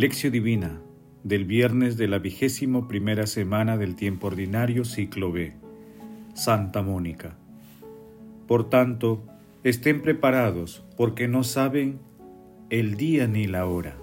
Lección Divina del viernes de la vigésimo primera semana del tiempo ordinario ciclo B. Santa Mónica. Por tanto, estén preparados porque no saben el día ni la hora.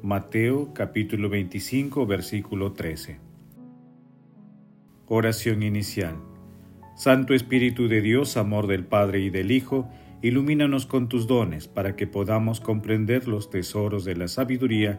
Mateo capítulo 25 versículo 13. Oración inicial. Santo Espíritu de Dios, amor del Padre y del Hijo, ilumínanos con tus dones para que podamos comprender los tesoros de la sabiduría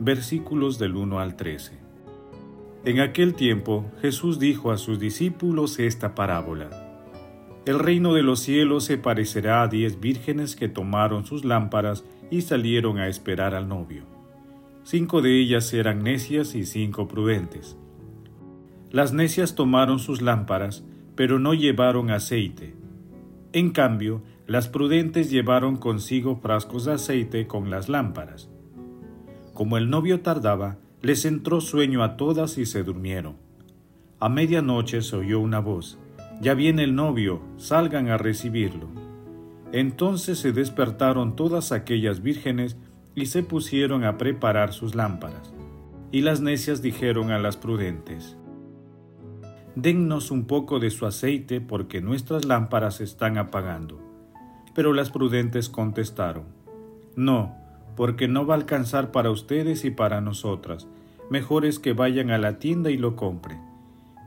versículos del 1 al 13. En aquel tiempo Jesús dijo a sus discípulos esta parábola. El reino de los cielos se parecerá a diez vírgenes que tomaron sus lámparas y salieron a esperar al novio. Cinco de ellas eran necias y cinco prudentes. Las necias tomaron sus lámparas, pero no llevaron aceite. En cambio, las prudentes llevaron consigo frascos de aceite con las lámparas. Como el novio tardaba, les entró sueño a todas y se durmieron. A medianoche se oyó una voz, Ya viene el novio, salgan a recibirlo. Entonces se despertaron todas aquellas vírgenes y se pusieron a preparar sus lámparas. Y las necias dijeron a las prudentes, Dennos un poco de su aceite porque nuestras lámparas están apagando. Pero las prudentes contestaron, No, porque no va a alcanzar para ustedes y para nosotras. Mejor es que vayan a la tienda y lo compren.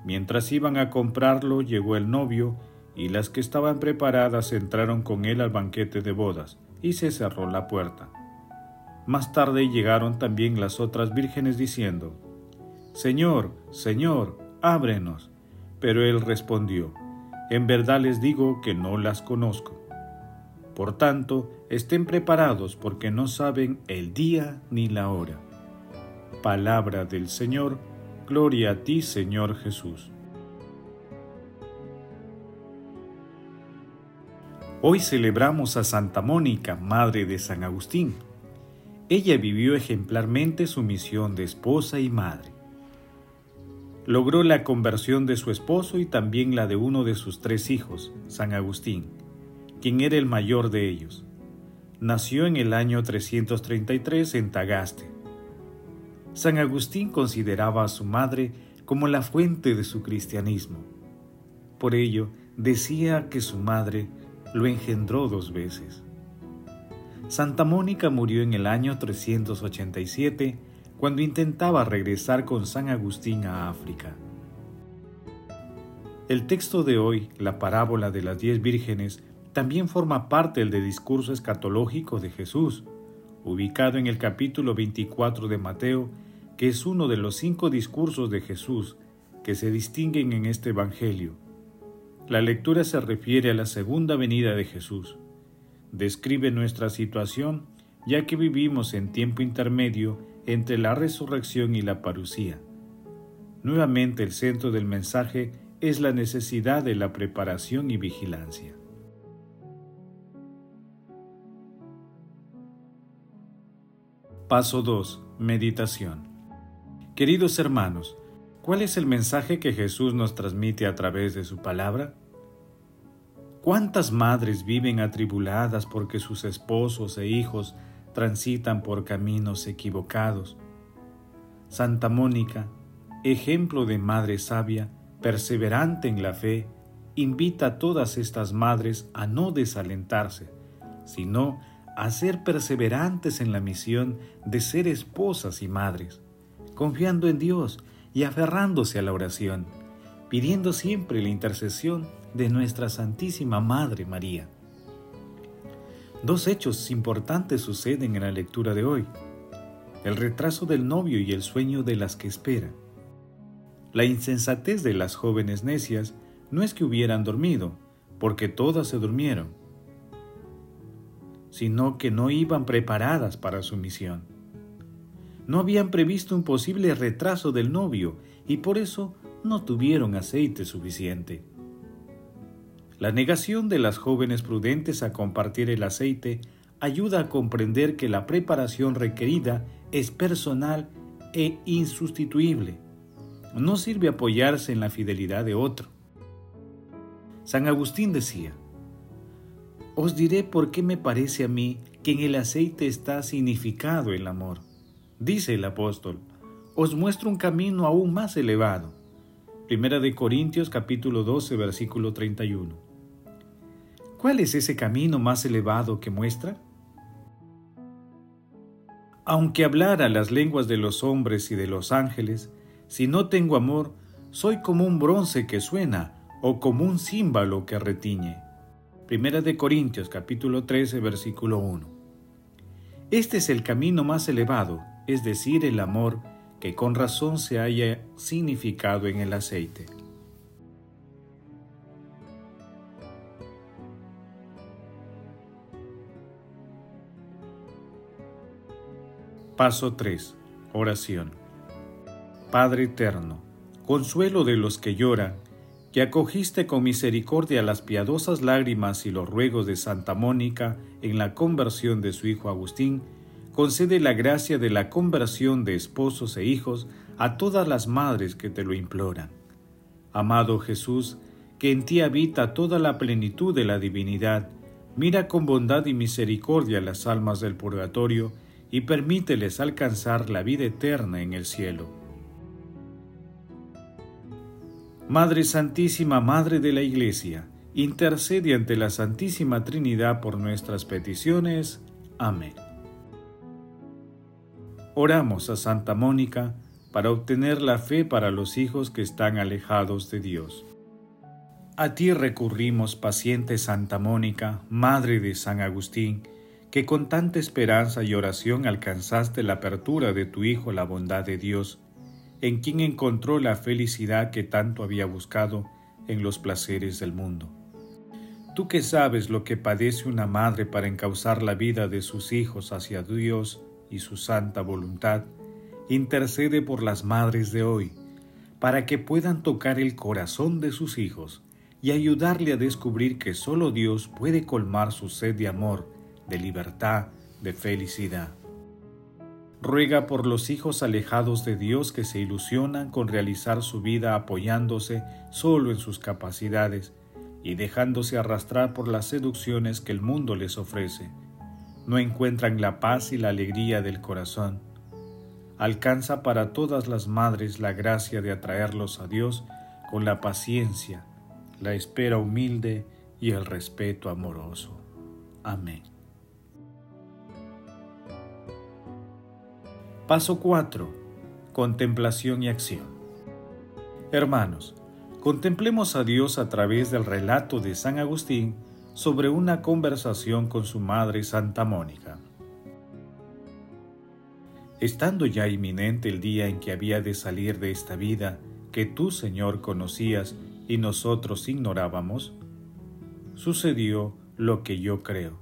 Mientras iban a comprarlo, llegó el novio, y las que estaban preparadas entraron con él al banquete de bodas, y se cerró la puerta. Más tarde llegaron también las otras vírgenes diciendo, Señor, Señor, ábrenos. Pero él respondió, En verdad les digo que no las conozco. Por tanto, estén preparados porque no saben el día ni la hora. Palabra del Señor, gloria a ti Señor Jesús. Hoy celebramos a Santa Mónica, Madre de San Agustín. Ella vivió ejemplarmente su misión de esposa y madre. Logró la conversión de su esposo y también la de uno de sus tres hijos, San Agustín quien era el mayor de ellos. Nació en el año 333 en Tagaste. San Agustín consideraba a su madre como la fuente de su cristianismo. Por ello, decía que su madre lo engendró dos veces. Santa Mónica murió en el año 387 cuando intentaba regresar con San Agustín a África. El texto de hoy, la parábola de las diez vírgenes, también forma parte del discurso escatológico de Jesús, ubicado en el capítulo 24 de Mateo, que es uno de los cinco discursos de Jesús que se distinguen en este Evangelio. La lectura se refiere a la segunda venida de Jesús. Describe nuestra situación ya que vivimos en tiempo intermedio entre la resurrección y la parucía. Nuevamente el centro del mensaje es la necesidad de la preparación y vigilancia. Paso 2. Meditación. Queridos hermanos, ¿cuál es el mensaje que Jesús nos transmite a través de su palabra? ¿Cuántas madres viven atribuladas porque sus esposos e hijos transitan por caminos equivocados? Santa Mónica, ejemplo de madre sabia, perseverante en la fe, invita a todas estas madres a no desalentarse, sino a ser perseverantes en la misión de ser esposas y madres, confiando en Dios y aferrándose a la oración, pidiendo siempre la intercesión de nuestra Santísima Madre María. Dos hechos importantes suceden en la lectura de hoy. El retraso del novio y el sueño de las que esperan. La insensatez de las jóvenes necias no es que hubieran dormido, porque todas se durmieron, sino que no iban preparadas para su misión. no habían previsto un posible retraso del novio y por eso no tuvieron aceite suficiente. La negación de las jóvenes prudentes a compartir el aceite ayuda a comprender que la preparación requerida es personal e insustituible. No sirve apoyarse en la fidelidad de otro. San Agustín decía, Os diré por qué me parece a mí que en el aceite está significado el amor. Dice el apóstol, os muestro un camino aún más elevado. Primera de Corintios capítulo 12 versículo 31. ¿Cuál es ese camino más elevado que muestra? Aunque hablara las lenguas de los hombres y de los ángeles, si no tengo amor, soy como un bronce que suena o como un címbalo que retiñe. Primera de Corintios capítulo 13 versículo 1. Este es el camino más elevado, es decir, el amor que con razón se haya significado en el aceite. Paso 3. Oración. Padre eterno, consuelo de los que lloran, que acogiste con misericordia las piadosas lágrimas y los ruegos de Santa Mónica en la conversión de su hijo Agustín, concede la gracia de la conversión de esposos e hijos a todas las madres que te lo imploran. Amado Jesús, que en ti habita toda la plenitud de la divinidad, mira con bondad y misericordia las almas del purgatorio y permíteles alcanzar la vida eterna en el cielo. Madre Santísima, Madre de la Iglesia, intercede ante la Santísima Trinidad por nuestras peticiones. Amén. Oramos a Santa Mónica para obtener la fe para los hijos que están alejados de Dios. A ti recurrimos, paciente Santa Mónica, Madre de San Agustín, que con tanta esperanza y oración alcanzaste la apertura de tu Hijo la bondad de Dios, en quien encontró la felicidad que tanto había buscado en los placeres del mundo. Tú que sabes lo que padece una madre para encauzar la vida de sus hijos hacia Dios y su santa voluntad, intercede por las madres de hoy, para que puedan tocar el corazón de sus hijos y ayudarle a descubrir que solo Dios puede colmar su sed de amor de libertad, de felicidad. Ruega por los hijos alejados de Dios que se ilusionan con realizar su vida apoyándose solo en sus capacidades y dejándose arrastrar por las seducciones que el mundo les ofrece. No encuentran la paz y la alegría del corazón. Alcanza para todas las madres la gracia de atraerlos a Dios con la paciencia, la espera humilde y el respeto amoroso. Amén. Paso 4. Contemplación y acción. Hermanos, contemplemos a Dios a través del relato de San Agustín sobre una conversación con su madre Santa Mónica. Estando ya inminente el día en que había de salir de esta vida que tú, Señor, conocías y nosotros ignorábamos, sucedió lo que yo creo.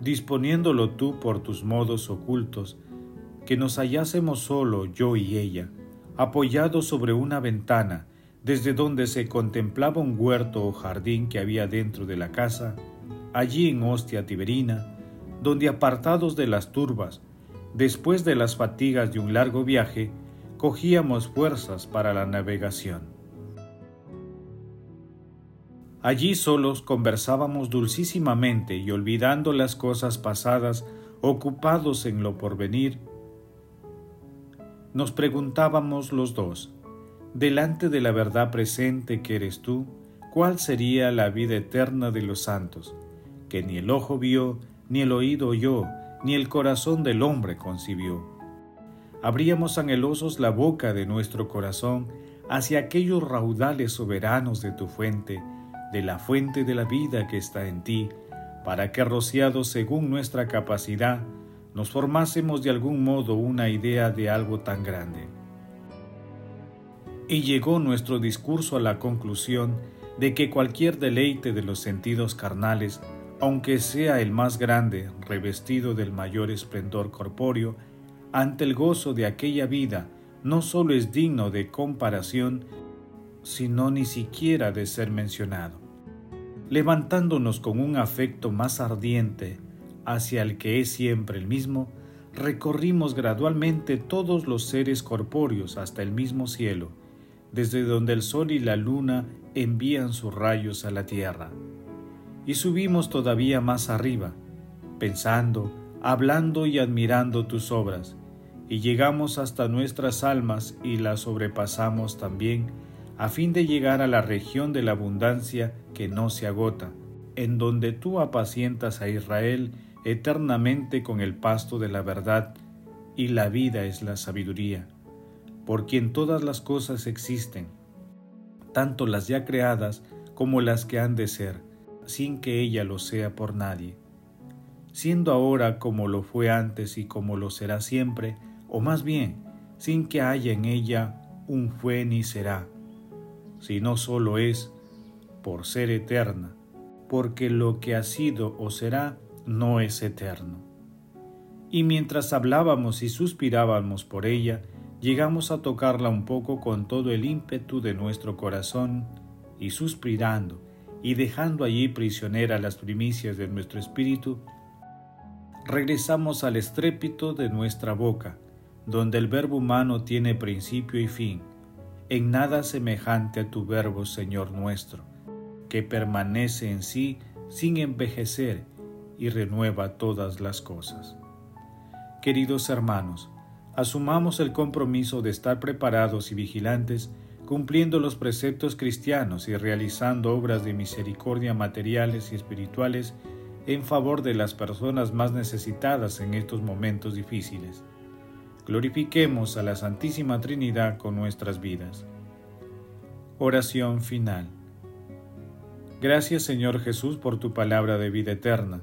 Disponiéndolo tú por tus modos ocultos, que nos hallásemos solo yo y ella, apoyados sobre una ventana, desde donde se contemplaba un huerto o jardín que había dentro de la casa, allí en Hostia Tiberina, donde apartados de las turbas, después de las fatigas de un largo viaje, cogíamos fuerzas para la navegación. Allí solos conversábamos dulcísimamente y olvidando las cosas pasadas, ocupados en lo porvenir, nos preguntábamos los dos, delante de la verdad presente que eres tú, cuál sería la vida eterna de los santos, que ni el ojo vio, ni el oído oyó, ni el corazón del hombre concibió. Abríamos anhelosos la boca de nuestro corazón hacia aquellos raudales soberanos de tu fuente, de la fuente de la vida que está en ti, para que rociados según nuestra capacidad, nos formásemos de algún modo una idea de algo tan grande. Y llegó nuestro discurso a la conclusión de que cualquier deleite de los sentidos carnales, aunque sea el más grande, revestido del mayor esplendor corpóreo, ante el gozo de aquella vida, no solo es digno de comparación, sino ni siquiera de ser mencionado. Levantándonos con un afecto más ardiente hacia el que es siempre el mismo, recorrimos gradualmente todos los seres corpóreos hasta el mismo cielo, desde donde el sol y la luna envían sus rayos a la tierra. Y subimos todavía más arriba, pensando, hablando y admirando tus obras, y llegamos hasta nuestras almas y las sobrepasamos también, a fin de llegar a la región de la abundancia que no se agota, en donde tú apacientas a Israel eternamente con el pasto de la verdad, y la vida es la sabiduría, por quien todas las cosas existen, tanto las ya creadas como las que han de ser, sin que ella lo sea por nadie. Siendo ahora como lo fue antes y como lo será siempre, o más bien, sin que haya en ella un fue ni será, sino solo es por ser eterna, porque lo que ha sido o será no es eterno. Y mientras hablábamos y suspirábamos por ella, llegamos a tocarla un poco con todo el ímpetu de nuestro corazón, y suspirando y dejando allí prisionera las primicias de nuestro espíritu, regresamos al estrépito de nuestra boca, donde el verbo humano tiene principio y fin, en nada semejante a tu verbo, Señor nuestro, que permanece en sí sin envejecer y renueva todas las cosas. Queridos hermanos, asumamos el compromiso de estar preparados y vigilantes, cumpliendo los preceptos cristianos y realizando obras de misericordia materiales y espirituales en favor de las personas más necesitadas en estos momentos difíciles. Glorifiquemos a la Santísima Trinidad con nuestras vidas. Oración final. Gracias Señor Jesús por tu palabra de vida eterna